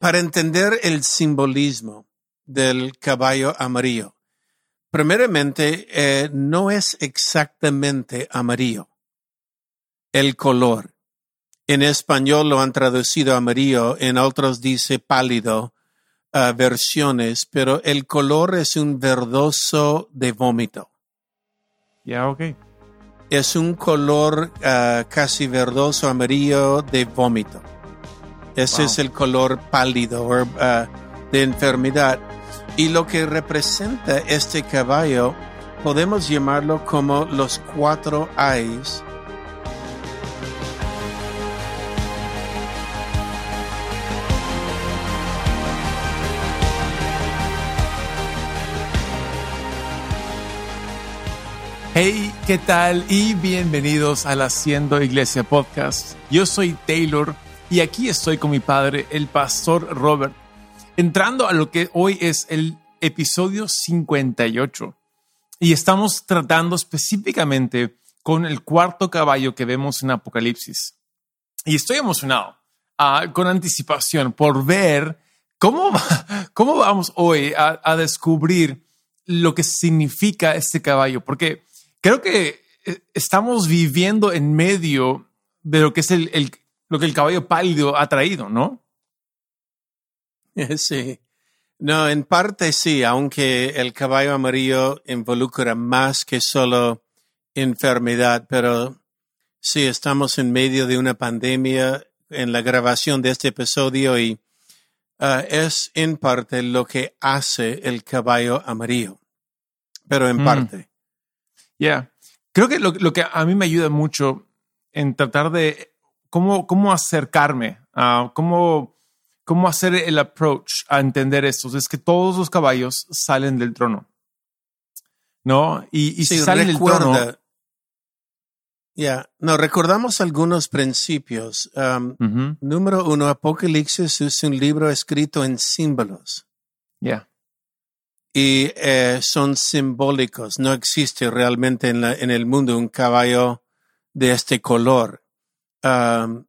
para entender el simbolismo del caballo amarillo, primeramente, eh, no es exactamente amarillo el color. En español lo han traducido amarillo, en otros dice pálido uh, versiones, pero el color es un verdoso de vómito. Ya, ok. Es un color uh, casi verdoso amarillo de vómito. Ese Wow. es el color pálido uh, de enfermedad. Y lo que representa este caballo, podemos llamarlo como los cuatro ayes Hey, ¿qué tal? Y bienvenidos al Haciendo Iglesia Podcast. Yo soy Taylor y aquí estoy con mi padre, el pastor Robert, entrando a lo que hoy es el episodio 58. Y estamos tratando específicamente con el cuarto caballo que vemos en Apocalipsis. Y estoy emocionado, ah, con anticipación, por ver cómo, cómo vamos hoy a, descubrir lo que significa este caballo, porque creo que eh, estamos viviendo en medio de lo que es el- lo que el caballo pálido ha traído, ¿no? Sí. No, en parte sí, aunque el caballo amarillo involucra más que solo enfermedad, pero sí, estamos en medio de una pandemia en la grabación de este episodio y ah, es en parte lo que hace el caballo amarillo, pero en Mm. parte. Ya. Creo que lo, lo que a mí me ayuda mucho en tratar de cómo, cómo acercarme, a cómo, cómo hacer el approach a entender esto, es que todos los caballos salen del trono. ¿No? Y, y si Sí, salen del trono. recuerda. Ya, no, recordamos algunos principios. Um, Ujú, Número uno, Apocalipsis es un libro escrito en símbolos Ya. y eh, son simbólicos. No existe realmente en, la- en el mundo un caballo de este color. Um,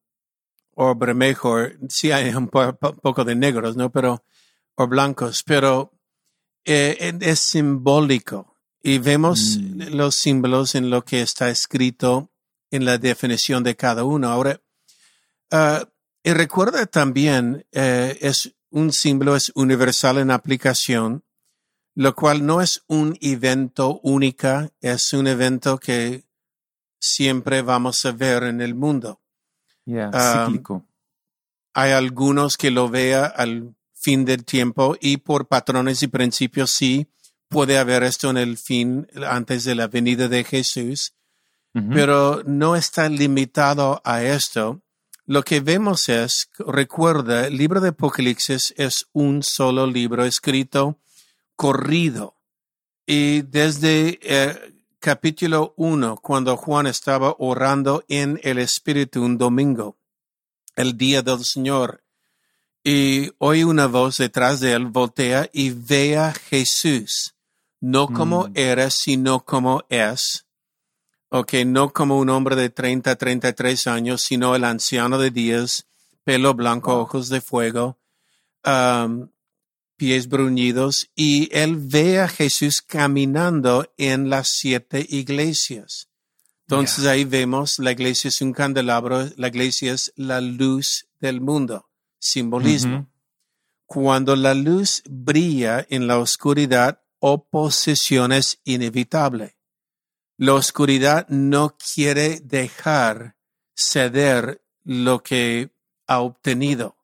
o mejor, sí hay un po- po- poco de negros, ¿no? Pero, o blancos, pero eh, es simbólico y vemos Mm. los símbolos en lo que está escrito en la definición de cada uno. Ahora, ah, y recuerda también, eh, es un símbolo, es universal en aplicación, lo cual no es un evento única, es un evento que siempre vamos a ver en el mundo. Ya. Um, Cíclico. Hay algunos que lo vea al fin del tiempo y por patrones y principios sí puede haber esto en el fin, antes de la venida de Jesús, pero no está limitado a esto. Lo que vemos es, recuerda, el libro de Apocalipsis es un solo libro escrito corrido. Y desde eh, capítulo 1, cuando Juan estaba orando en el Espíritu un domingo, el día del Señor, y oye una voz detrás de él, voltea y ve a Jesús, no como Mm. era, sino como es. Ok, no como un hombre de 30, 33 años, sino el anciano de días, pelo blanco, ojos de fuego, um, pies bruñidos, y él ve a Jesús caminando en las siete iglesias. Entonces ahí vemos, la iglesia es un candelabro, la iglesia es la luz del mundo, simbolismo. Cuando la luz brilla en la oscuridad, oposición es inevitable. La oscuridad no quiere dejar ceder lo que ha obtenido.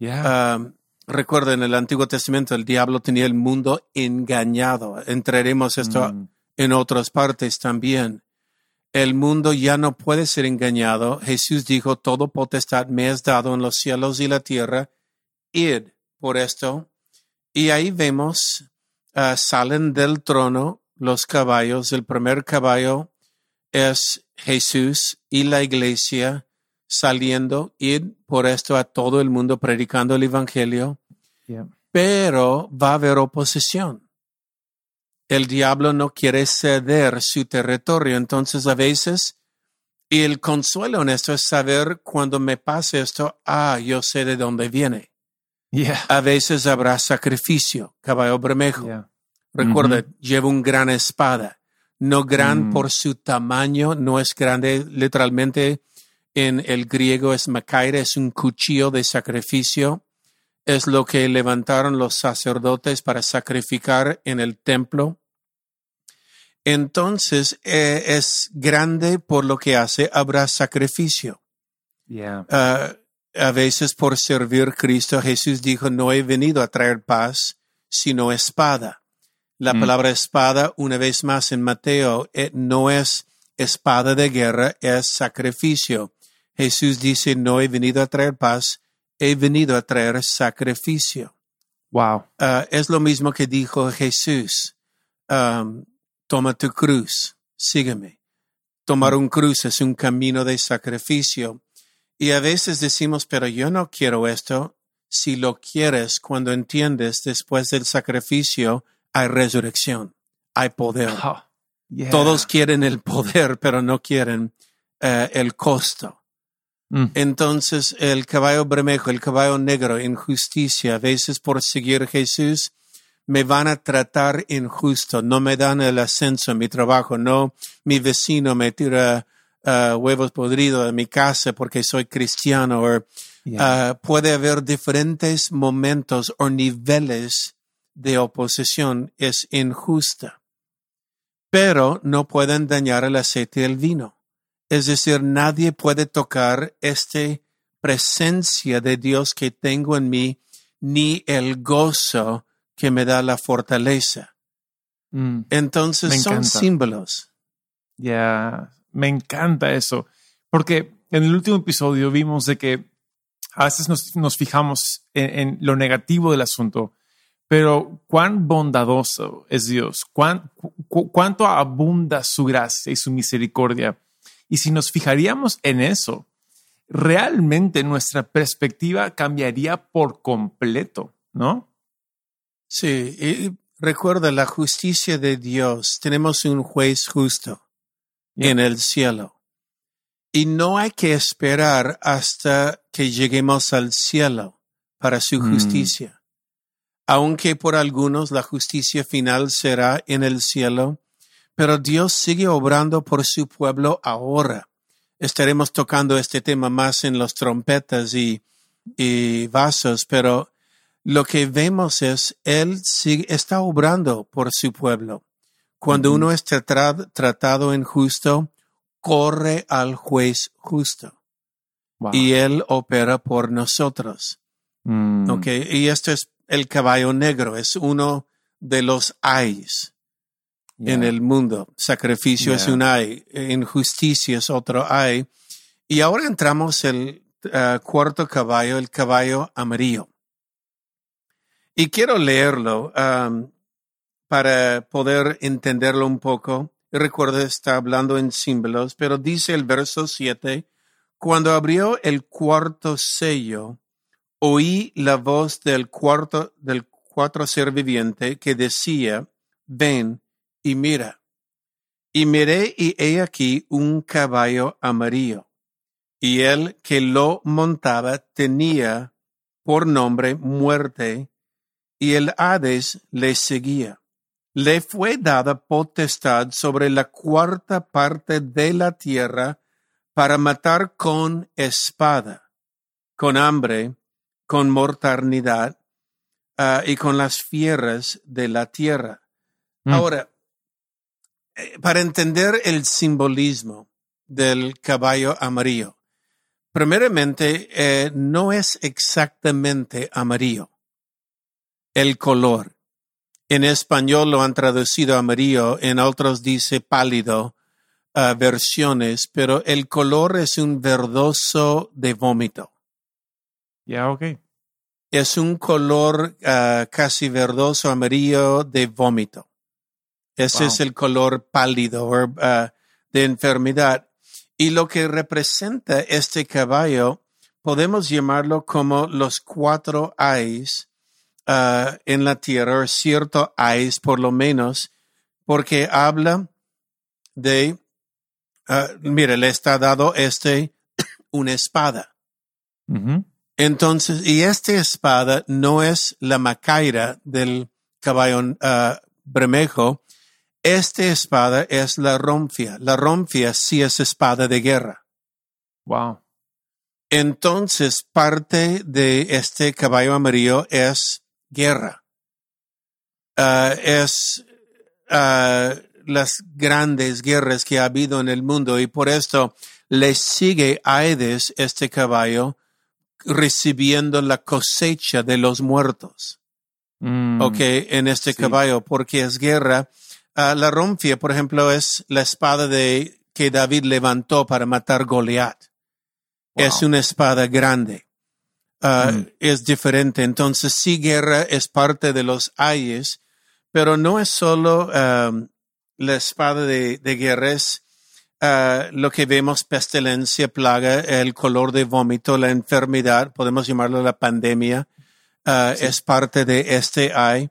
Um, recuerda, en el Antiguo Testamento el diablo tenía el mundo engañado. Entraremos esto Mm. en otras partes también. El mundo ya no puede ser engañado. Jesús dijo, todo potestad me es dado en los cielos y la tierra. Id por esto. Y ahí vemos, ah, salen del trono los caballos. El primer caballo es Jesús y la iglesia saliendo, id por esto a todo el mundo predicando el evangelio pero va a haber oposición. El diablo no quiere ceder su territorio, entonces a veces, y el consuelo en esto es saber cuando me pase esto, ah, yo sé de dónde viene. Yeah. A veces habrá sacrificio, caballo bermejo. Yeah. Recuerda, lleva un gran espada. No gran Mm. por su tamaño, no es grande, literalmente en el griego es macaire, es un cuchillo de sacrificio. Es lo que levantaron los sacerdotes para sacrificar en el templo. Entonces eh, es grande por lo que hace, habrá sacrificio. Yeah. Ah, a veces por servir Cristo, Jesús dijo, no he venido a traer paz, sino espada. La Mm. palabra espada, una vez más en Mateo, eh, no es espada de guerra, es sacrificio. Jesús dice, no he venido a traer paz, he venido a traer sacrificio. Wow. Ah, es lo mismo que dijo Jesús. Am, toma tu cruz, sígueme. Tomar un cruz es un camino de sacrificio. Y a veces decimos, pero yo no quiero esto. Si lo quieres, cuando entiendes, después del sacrificio hay resurrección, hay poder. Oh, yeah. Todos quieren el poder, pero no quieren eh, el costo. Mm. Entonces, el caballo bermejo, el caballo negro, injusticia, a veces por seguir Jesús, me van a tratar injusto, no me dan el ascenso en mi trabajo, no, mi vecino me tira ah, huevos podridos en mi casa porque soy cristiano, o Yeah. ah, puede haber diferentes momentos o niveles de oposición, es injusta. Pero no pueden dañar el aceite y el vino. Es decir, nadie puede tocar esta presencia de Dios que tengo en mí, ni el gozo que me da la fortaleza. Mm. Entonces son símbolos. Ya, me encanta eso. Porque en el último episodio vimos de que a veces nos, nos fijamos en, en lo negativo del asunto, pero cuán bondadoso es Dios, cuán, cu- cuánto abunda su gracia y su misericordia. Y si nos fijaríamos en eso, realmente nuestra perspectiva cambiaría por completo, ¿no? Sí, y recuerda la justicia de Dios. Tenemos un juez justo Yeah. en el cielo. Y no hay que esperar hasta que lleguemos al cielo para su Mm. justicia. Aunque por algunos la justicia final será en el cielo, pero Dios sigue obrando por su pueblo ahora. Estaremos tocando este tema más en los trompetas y, y vasos, pero lo que vemos es, Él sigue, está obrando por su pueblo. Cuando uno tra- tratado injusto, corre al juez justo Wow. y Él opera por nosotros. Mm. ¿ok? Y esto es el caballo negro, es uno de los ayes en el mundo. Sacrificio es un ay, injusticia es otro ay. Y ahora entramos el ah, cuarto caballo, el caballo amarillo. Y quiero leerlo am, para poder entenderlo un poco. Recuerda, está hablando en símbolos, pero dice el verso 7, cuando abrió el cuarto sello, oí la voz del cuarto del cuatro ser viviente que decía, ven y mira. Y miré y he aquí un caballo amarillo. Y el que lo montaba tenía por nombre muerte, y el Hades le seguía. Le fue dada potestad sobre la cuarta parte de la tierra para matar con espada, con hambre, con mortandad ah, y con las fieras de la tierra. Mm. Ahora, para entender el simbolismo del caballo amarillo, primeramente, eh, no es exactamente amarillo el color. En español lo han traducido amarillo, en otros dice pálido ah, versiones, pero el color es un verdoso de vómito. Ya, ok. Es un color casi verdoso amarillo de vómito. Ese Wow. es el color pálido ah, de enfermedad. Y lo que representa este caballo, podemos llamarlo como los cuatro ayes ah, en la tierra, o cierto ayes por lo menos, porque habla de, ah, mire, le está dado este una espada. Entonces, y esta espada no es la macaira del caballo ah, bremejo, esta espada es la romfia. La romfia sí es espada de guerra. Wow. Entonces, parte de este caballo amarillo es guerra. Ah, es ah, las grandes guerras que ha habido en el mundo y por esto le sigue a Aedes este caballo recibiendo la cosecha de los muertos. Mm, Ok, en este Sí. caballo, porque es guerra. Ah, la romfia, por ejemplo, es la espada de que David levantó para matar Goliat. Wow. Es una espada grande. Ah, Mm. Es diferente. Entonces, sí, guerra es parte de los ayes, pero no es solo um, la espada de, de guerra, es ah, lo que vemos, pestilencia, plaga, el color de vómito, la enfermedad, podemos llamarlo la pandemia, es parte de este ay.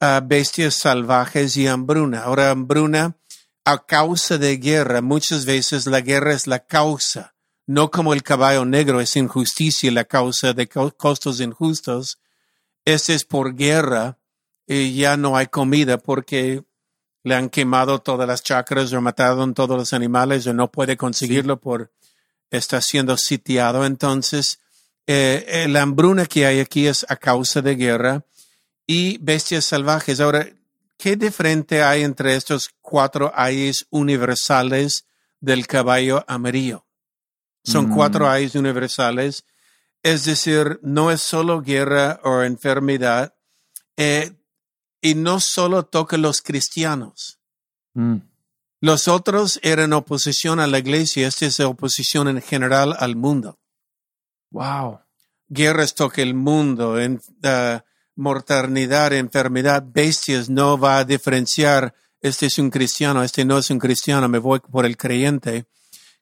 Bestias salvajes y hambruna. Ahora, hambruna, a causa de guerra, muchas veces la guerra es la causa, no como el caballo negro es injusticia, la causa de co- costos injustos. Este es por guerra y ya no hay comida porque le han quemado todas las chacras o mataron todos los animales o no puede conseguirlo por está siendo sitiado. Entonces, eh, eh, la hambruna que hay aquí es a causa de guerra y bestias salvajes. Ahora, ¿qué diferente hay entre estos cuatro ayes universales del caballo amarillo? Son Mm. cuatro ayes universales. Es decir, no es solo guerra o enfermedad, eh, y no solo toca a los cristianos. Mm, Los otros eran oposición a la iglesia, esta es oposición en general al mundo. Wow. Guerras toca el mundo, en, ah, mortalidad, enfermedad, bestias, no va a diferenciar, este es un cristiano, este no es un cristiano, me voy por el creyente,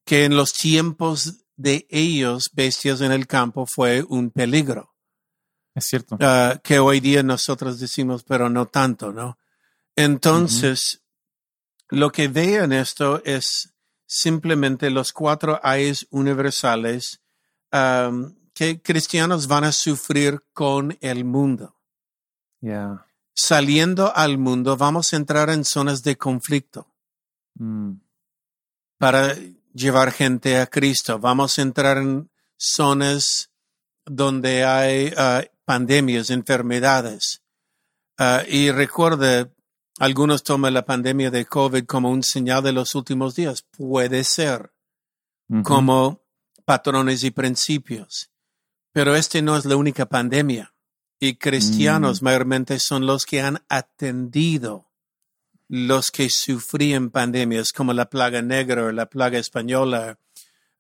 que en los tiempos de ellos, bestias en el campo, fue un peligro. Es cierto. Ah, que hoy día nosotros decimos, pero no tanto, ¿no? Entonces, lo que veo en esto es simplemente los cuatro ayes universales que cristianos van a sufrir con el mundo. Yeah. Saliendo al mundo, vamos a entrar en zonas de conflicto Mm, para llevar gente a Cristo. Vamos a entrar en zonas donde hay ah, pandemias, enfermedades. Ah, y recuerde, algunos toman la pandemia de COVID como un señal de los últimos días. Puede ser como patrones y principios. Pero este no es la única pandemia. Y cristianos mayormente son los que han atendido los que sufrían pandemias como la plaga negra o la plaga española,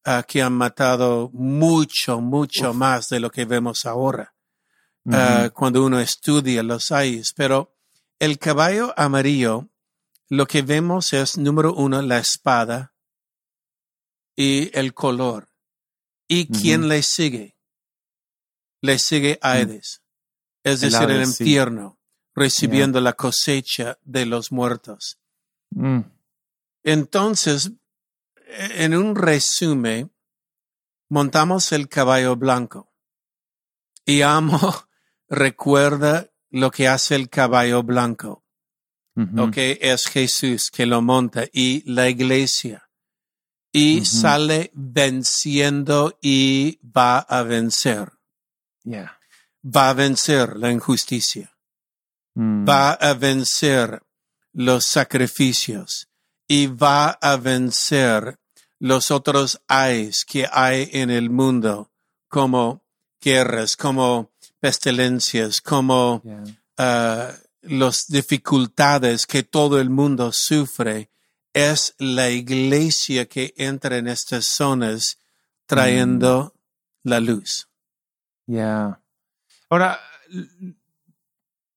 ah, que han matado mucho, mucho más de lo que vemos ahora. Ah, cuando uno estudia los ayes. Pero el caballo amarillo, lo que vemos es, número uno, la espada y el color. ¿Y quién le sigue? Le sigue Aedes, es El decir, el sí. infierno, recibiendo la cosecha de los muertos. Mm, Entonces, en un resumen, montamos el caballo blanco. Y amo, recuerda lo que hace el caballo blanco. ujú. Ok, es Jesús que lo monta y la iglesia. Y sale venciendo y va a vencer. Yeah. Va a vencer la injusticia. Mm, va a vencer los sacrificios y va a vencer los otros ayes que hay en el mundo, como guerras, como pestilencias, como yeah. ah, las dificultades que todo el mundo sufre. Es la iglesia que entra en estas zonas trayendo la luz. Yeah. Ahora,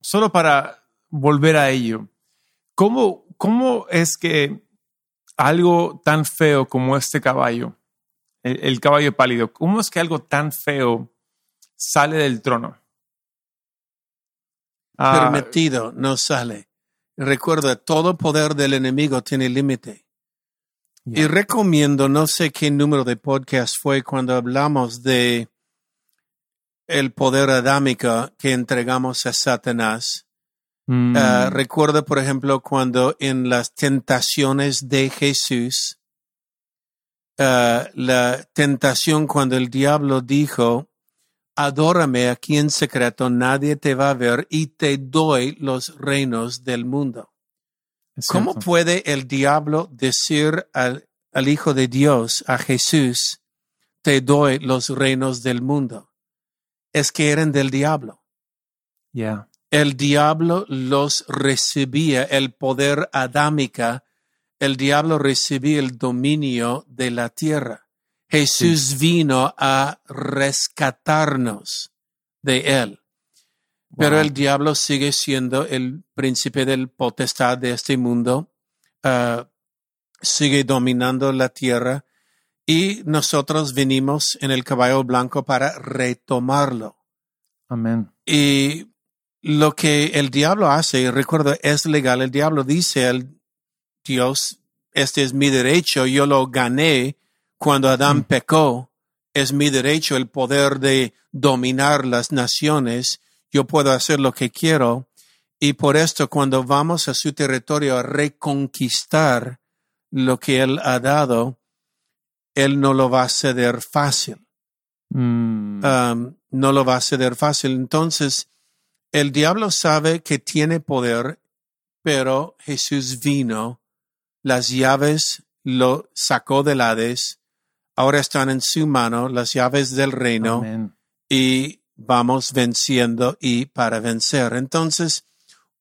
solo para volver a ello, ¿cómo, cómo es que algo tan feo como este caballo, el, el caballo pálido, cómo es que algo tan feo sale del trono? Ah, permitido no sale. Recuerda, todo poder del enemigo tiene límite. Y recomiendo, no sé qué número de podcast fue cuando hablamos de el poder adámico que entregamos a Satanás. Mm. Ah, recuerda, por ejemplo, cuando en las tentaciones de Jesús, ah, la tentación cuando el diablo dijo, adórame aquí en secreto, nadie te va a ver y te doy los reinos del mundo. ¿Cómo puede el diablo decir al, al Hijo de Dios, a Jesús, te doy los reinos del mundo? Es que eran del diablo. Yeah. El diablo los recibía, el poder adámica, el diablo recibía el dominio de la tierra. Jesús vino a rescatarnos de él. Pero el diablo sigue siendo el príncipe del potestad de este mundo, ah, sigue dominando la tierra y nosotros venimos en el caballo blanco para retomarlo. Amén. Y lo que el diablo hace, recuerdo, es legal. El diablo dice al Dios, este es mi derecho, yo lo gané cuando Adán Mm. pecó, es mi derecho el poder de dominar las naciones, yo puedo hacer lo que quiero. Y por esto, cuando vamos a su territorio a reconquistar lo que él ha dado, él no lo va a ceder fácil Mm. um, no lo va a ceder fácil. Entonces, el diablo sabe que tiene poder, pero Jesús vino, las llaves lo sacó del Hades, ahora están en su mano, las llaves del reino, Amén. y vamos venciendo y para vencer. Entonces,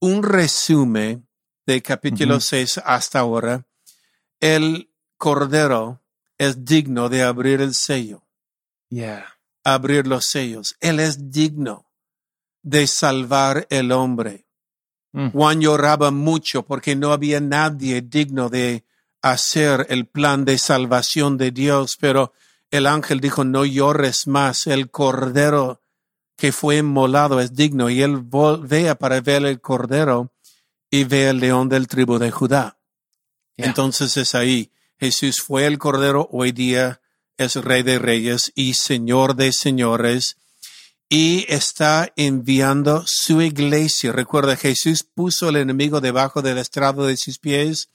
un resumen de capítulo Ujú. 6 hasta ahora, el Cordero es digno de abrir el sello Yeah. abrir los sellos. Él es digno de salvar el hombre. Mm. Juan lloraba mucho porque no había nadie digno de hacer el plan de salvación de Dios, pero el ángel dijo, no llores más, el cordero que fue inmolado es digno, y él volvía para ver el cordero y ve el león del tribu de Judá. Yeah. Entonces es ahí, Jesús fue el cordero, hoy día es rey de reyes y señor de señores y está enviando su iglesia. Recuerda, Jesús puso al enemigo debajo del estrado de sus pies,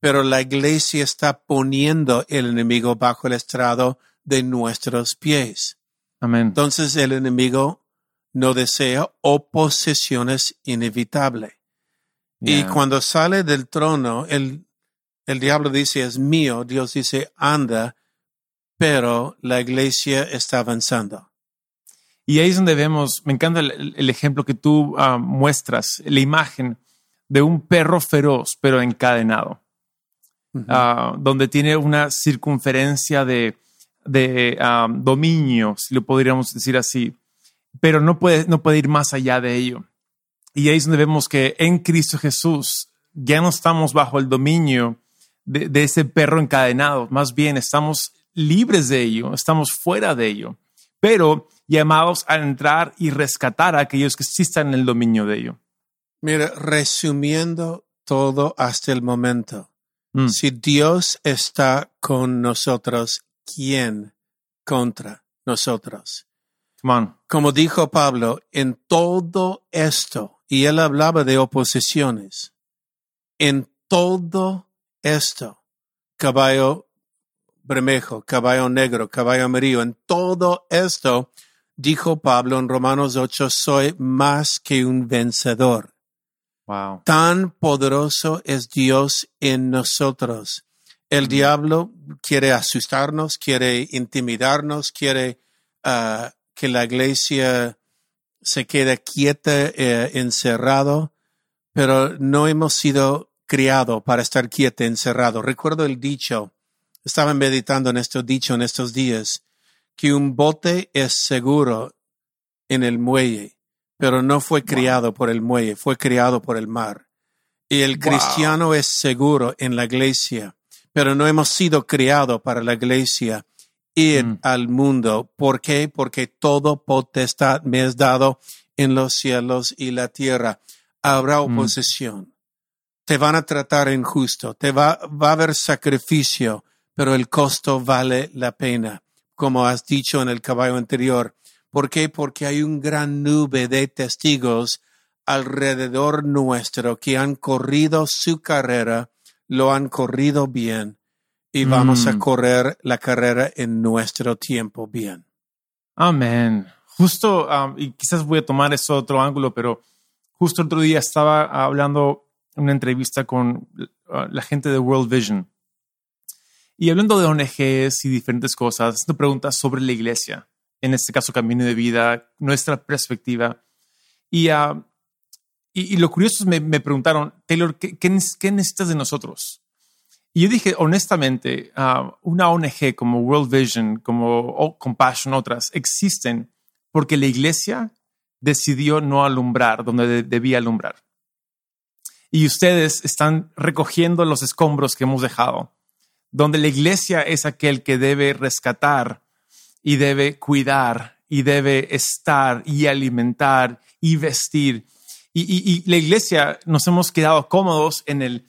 pero la iglesia está poniendo el enemigo bajo el estrado de nuestros pies. Amén. Entonces el enemigo no desea oposición es inevitable. Y cuando sale del trono, el, el diablo dice es mío, Dios dice anda, pero la iglesia está avanzando. Y ahí es donde vemos, me encanta el, el ejemplo que tú ah, muestras, la imagen de un perro feroz, pero encadenado, ah, donde tiene una circunferencia de, de ah, dominio, si lo podríamos decir así, pero no puede, no puede ir más allá de ello. Y ahí es donde vemos que en Cristo Jesús ya no estamos bajo el dominio de, de ese perro encadenado, más bien estamos libres de ello, estamos fuera de ello, pero llamados a entrar y rescatar a aquellos que sí están en el dominio de ello. Mira, resumiendo todo hasta el momento, Mm. si Dios está con nosotros, ¿quién contra nosotros? Come on. Como dijo Pablo, en todo esto, y él hablaba de oposiciones, en todo esto, caballo bermejo, caballo negro, caballo amarillo, en todo esto, dijo Pablo en Romanos 8, soy más que un vencedor. Wow. Tan poderoso es Dios en nosotros. El diablo quiere asustarnos, quiere intimidarnos, quiere ah, que la iglesia se quede quieta, eh, encerrado, pero no hemos sido criados para estar quieta, encerrado. Recuerdo el dicho, estaba meditando en este dicho en estos días, que un bote es seguro en el muelle, pero no fue criado por el muelle, fue criado por el mar. Y el Wow. cristiano es seguro en la iglesia, pero no hemos sido criados para la iglesia ir Mm. al mundo. ¿Por qué? Porque todo potestad me es dado en los cielos y la tierra. Habrá Mm. Te van a tratar injusto, te va, va a haber sacrificio, pero el costo vale la pena. Como has dicho en el caballo anterior, ¿Por qué? Porque hay un gran nube de testigos alrededor nuestro que han corrido su carrera, lo han corrido bien y vamos a Mm. correr la carrera en nuestro tiempo bien. Amén. Justo, um, y quizás voy a tomar eso otro ángulo, pero justo otro día estaba hablando una entrevista con uh, la gente de World Vision y hablando de ONGs y diferentes cosas, haciendo preguntas sobre la iglesia, en este caso Camino de Vida, nuestra perspectiva. Y, uh, y, lo curioso es me, me preguntaron, Taylor, ¿qué, qué, qué necesitas de nosotros? Y yo dije, honestamente, uh, una ONG como World Vision, como Compassion, otras, existen porque la iglesia decidió no alumbrar donde de debía alumbrar. Y ustedes están recogiendo los escombros que hemos dejado, donde la iglesia es aquel que debe rescatar y debe cuidar y debe estar y alimentar y vestir. Y, la iglesia nos hemos quedado cómodos en el,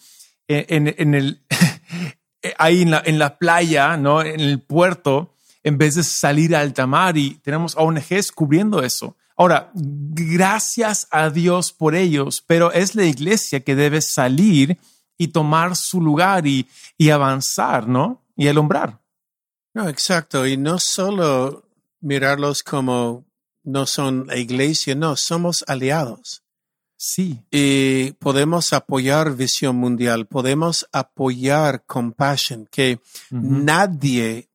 en, el, ahí en la playa, ¿no? En el puerto, en vez de salir a alta mar y tenemos ONGs cubriendo eso. Ahora, gracias a Dios por ellos, pero es la iglesia que debe salir y tomar su lugar y, y avanzar, ¿no? Y alumbrar. No, exacto. Y no solo mirarlos como no son la iglesia, no, somos aliados. Sí. Y podemos apoyar Visión Mundial, podemos apoyar Compassion, que uh -huh. nadie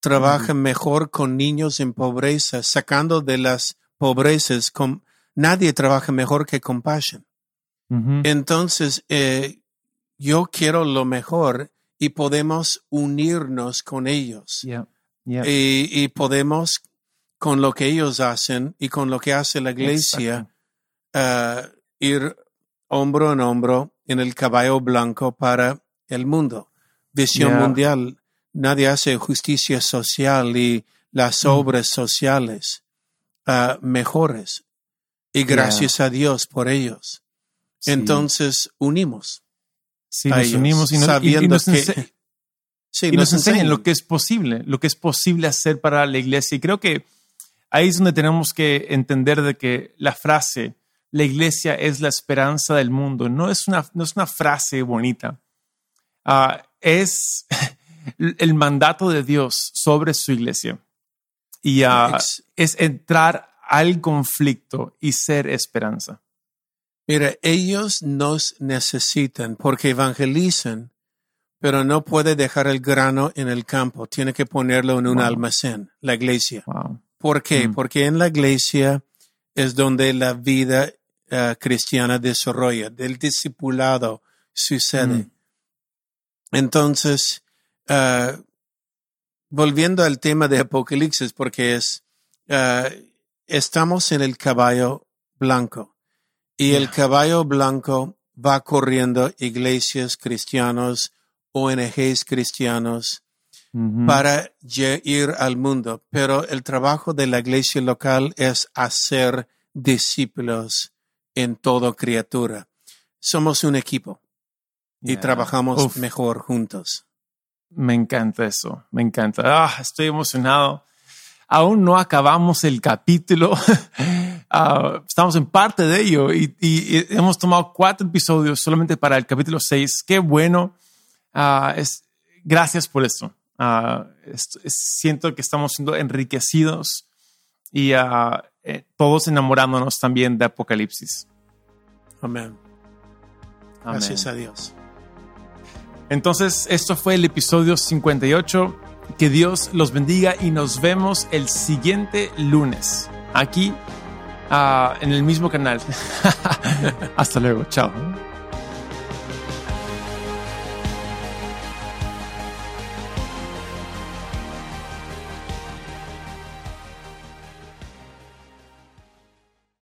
trabaja uh -huh. mejor con niños en pobreza, sacando de las pobrezas, con, nadie trabaja mejor que Compassion. Uh -huh. Entonces, eh, yo quiero lo mejor y podemos unirnos con ellos. Yeah. Yeah. Y, y, podemos, con lo que ellos hacen y con lo que hace la iglesia, uh, ir hombro en hombro en el caballo blanco para el mundo. Visión Yeah. mundial. Nadie hace justicia social y las obras sociales uh, mejores. Y gracias a Dios por ellos. Sí. Entonces unimos. Sí, nos ellos, unimos y nos, y- y sabiendo nos que sí, y nos enseñan enseñan. lo que es posible, lo que es posible hacer para la iglesia. Y creo que ahí es donde tenemos que entender de que la frase, la iglesia es la esperanza del mundo, no es una, no es una frase bonita. Ah, es el mandato de Dios sobre su iglesia. Y es entrar al conflicto y ser esperanza. Mira, ellos nos necesitan porque evangelizan, pero no puede dejar el grano en el campo, tiene que ponerlo en un Wow. almacén, la iglesia. Wow. ¿Por qué? Mm. Porque en la iglesia es donde la vida eh, cristiana desarrolla, del discipulado sucede. Mm. Entonces, eh, volviendo al tema de Apocalipsis, porque es, eh, estamos en el caballo blanco y el caballo blanco va corriendo iglesias cristianos, ONGs cristianos, para ir al mundo, pero el trabajo de la iglesia local es hacer discípulos en toda criatura. Somos un equipo y Yeah. trabajamos Uf. mejor juntos. Me encanta eso, me encanta. Ah, estoy emocionado. Aún no acabamos el capítulo. Ah, estamos en parte de ello y, hemos tomado cuatro episodios solamente para el capítulo 6. Qué bueno. Ah, es, gracias por esto. Ah, es- es- siento que estamos siendo enriquecidos y eh, todos enamorándonos también de Apocalipsis. Amén. Amén. Gracias a Dios. Entonces, esto fue el episodio 58. Que Dios los bendiga y nos vemos el siguiente lunes aquí ah, en el mismo canal. Hasta luego. Chao.